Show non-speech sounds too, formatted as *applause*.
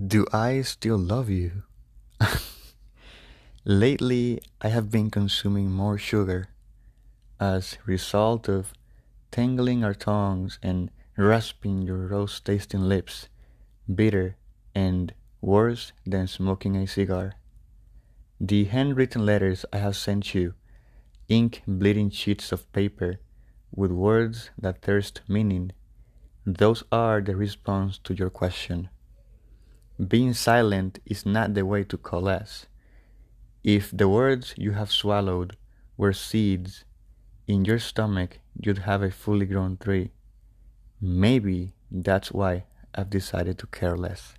Do I still love you? *laughs* Lately, I have been consuming more sugar as result of tangling our tongues and rasping your rose tasting lips, bitter and worse than smoking a cigar. The handwritten letters I have sent you, ink bleeding sheets of paper with words that thirst meaning, those are the response to your question. Being silent is not the way to coalesce. If the words you have swallowed were seeds, in your stomach you'd have a fully grown tree. Maybe that's why I've decided to care less.